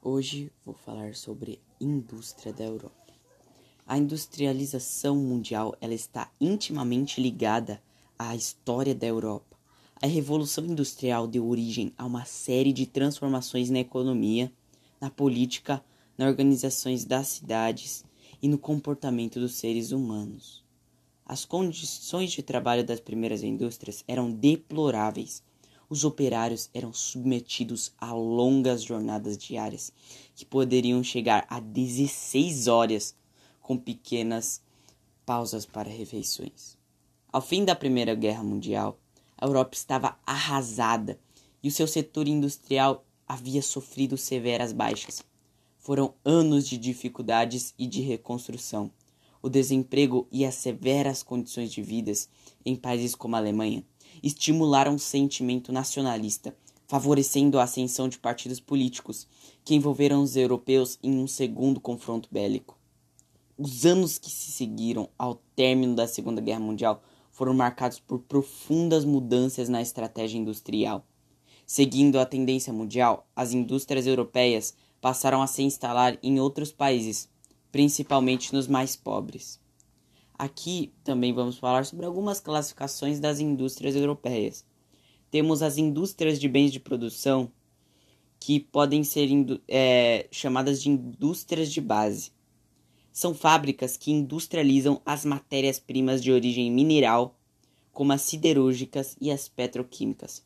Hoje vou falar sobre indústria da Europa. A industrialização mundial ela está intimamente ligada à história da Europa. A Revolução Industrial deu origem a uma série de transformações na economia, na política, nas organizações das cidades e no comportamento dos seres humanos. As condições de trabalho das primeiras indústrias eram deploráveis os operários eram submetidos a longas jornadas diárias, que poderiam chegar a 16 horas, com pequenas pausas para refeições. Ao fim da Primeira Guerra Mundial, a Europa estava arrasada e o seu setor industrial havia sofrido severas baixas. Foram anos de dificuldades e de reconstrução. O desemprego e as severas condições de vida em países como a Alemanha estimularam um sentimento nacionalista, favorecendo a ascensão de partidos políticos que envolveram os europeus em um segundo confronto bélico. Os anos que se seguiram ao término da Segunda Guerra Mundial foram marcados por profundas mudanças na estratégia industrial. Seguindo a tendência mundial, as indústrias europeias passaram a se instalar em outros países, principalmente nos mais pobres. Aqui também vamos falar sobre algumas classificações das indústrias europeias. Temos as indústrias de bens de produção, que podem ser é, chamadas de indústrias de base. São fábricas que industrializam as matérias-primas de origem mineral, como as siderúrgicas e as petroquímicas.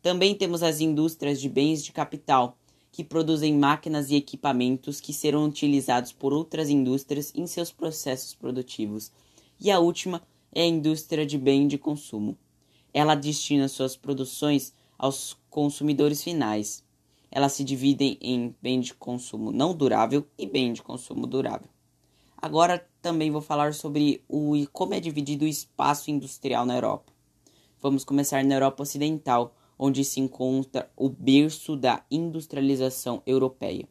Também temos as indústrias de bens de capital, que produzem máquinas e equipamentos que serão utilizados por outras indústrias em seus processos produtivos e a última é a indústria de bem de consumo. Ela destina suas produções aos consumidores finais. Elas se dividem em bem de consumo não durável e bem de consumo durável. Agora também vou falar sobre o como é dividido o espaço industrial na Europa. Vamos começar na Europa Ocidental, onde se encontra o berço da industrialização europeia.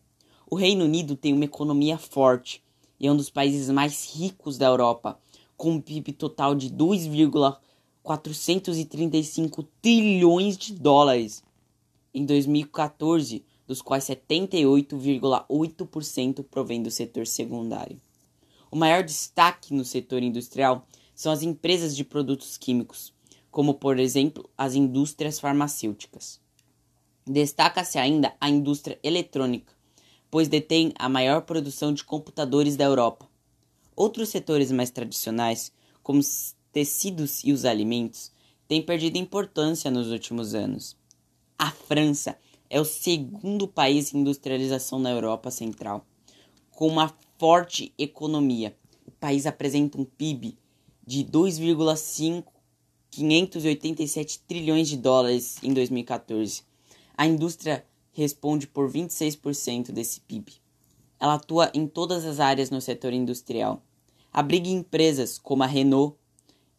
O Reino Unido tem uma economia forte e é um dos países mais ricos da Europa, com um PIB total de 2,435 trilhões de dólares em 2014, dos quais 78,8% provém do setor secundário. O maior destaque no setor industrial são as empresas de produtos químicos, como por exemplo as indústrias farmacêuticas. Destaca-se ainda a indústria eletrônica, pois detém a maior produção de computadores da Europa, Outros setores mais tradicionais, como os tecidos e os alimentos, têm perdido importância nos últimos anos. A França é o segundo país em industrialização na Europa Central, com uma forte economia. O país apresenta um PIB de 2,587 trilhões de dólares em 2014. A indústria responde por 26% desse PIB. Ela atua em todas as áreas no setor industrial. Abriga empresas como a Renault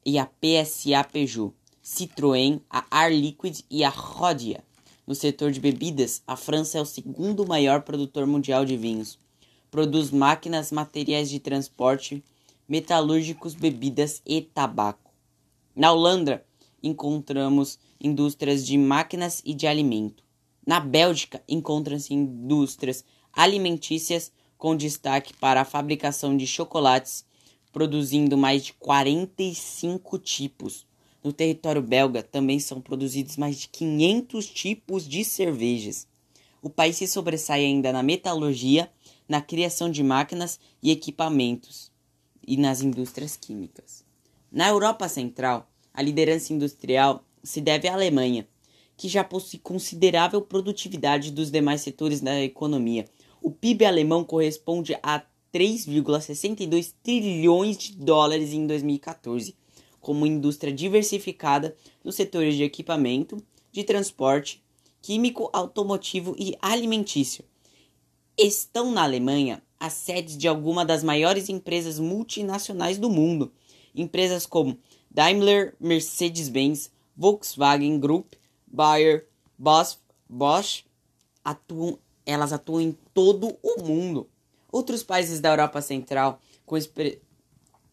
e a PSA Peugeot, Citroën, a Air Liquide e a Rodia. No setor de bebidas, a França é o segundo maior produtor mundial de vinhos. Produz máquinas, materiais de transporte, metalúrgicos, bebidas e tabaco. Na Holanda, encontramos indústrias de máquinas e de alimento. Na Bélgica, encontram-se indústrias alimentícias com destaque para a fabricação de chocolates, produzindo mais de 45 tipos. No território belga também são produzidos mais de 500 tipos de cervejas. O país se sobressai ainda na metalurgia, na criação de máquinas e equipamentos e nas indústrias químicas. Na Europa Central, a liderança industrial se deve à Alemanha, que já possui considerável produtividade dos demais setores da economia, o PIB alemão corresponde a 3,62 trilhões de dólares em 2014, como indústria diversificada nos setores de equipamento, de transporte, químico, automotivo e alimentício. Estão na Alemanha as sedes de algumas das maiores empresas multinacionais do mundo, empresas como Daimler, Mercedes-Benz, Volkswagen Group, Bayer, Bosch, Bosch atuam elas atuam em todo o mundo. Outros países da Europa Central com,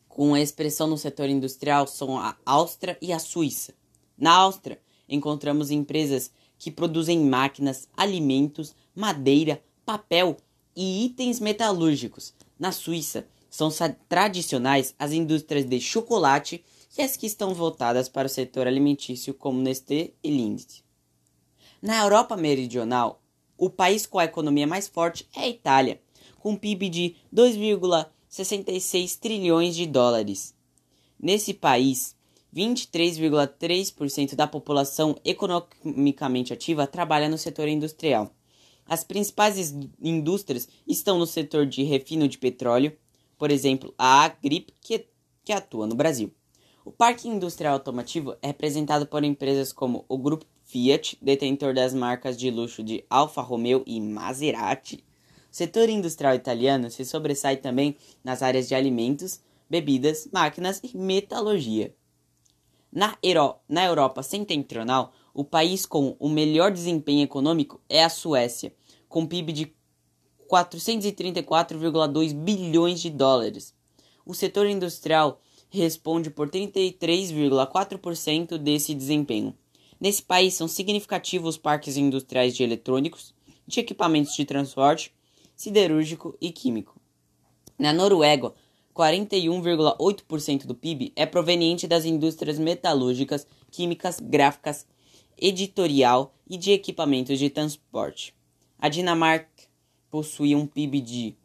com a expressão no setor industrial são a Áustria e a Suíça. Na Áustria, encontramos empresas que produzem máquinas, alimentos, madeira, papel e itens metalúrgicos. Na Suíça, são tradicionais as indústrias de chocolate e as que estão voltadas para o setor alimentício, como Nestlé e Lindt. Na Europa Meridional, o país com a economia mais forte é a Itália, com um PIB de 2,66 trilhões de dólares. Nesse país, 23,3% da população economicamente ativa trabalha no setor industrial. As principais indústrias estão no setor de refino de petróleo, por exemplo, a Agrip, que, que atua no Brasil. O parque industrial automotivo é representado por empresas como o Grupo Fiat, detentor das marcas de luxo de Alfa Romeo e Maserati. O setor industrial italiano se sobressai também nas áreas de alimentos, bebidas, máquinas e metalurgia. Na, Euro na Europa setentrional, o país com o melhor desempenho econômico é a Suécia, com PIB de 434,2 bilhões de dólares. O setor industrial responde por 33,4% desse desempenho. Nesse país são significativos parques industriais de eletrônicos, de equipamentos de transporte, siderúrgico e químico. Na Noruega, 41,8% do PIB é proveniente das indústrias metalúrgicas, químicas, gráficas, editorial e de equipamentos de transporte. A Dinamarca possui um PIB de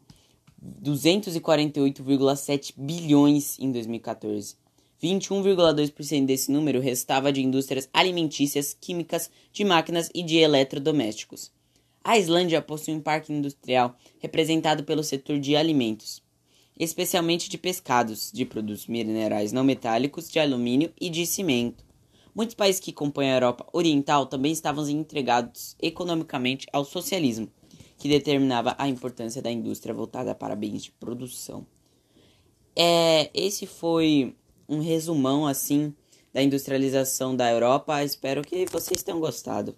248,7 bilhões em 2014. 21,2% desse número restava de indústrias alimentícias, químicas, de máquinas e de eletrodomésticos. A Islândia possui um parque industrial representado pelo setor de alimentos, especialmente de pescados, de produtos minerais não metálicos, de alumínio e de cimento. Muitos países que compõem a Europa Oriental também estavam entregados economicamente ao socialismo que determinava a importância da indústria voltada para bens de produção. É, esse foi um resumão assim da industrialização da Europa. Espero que vocês tenham gostado.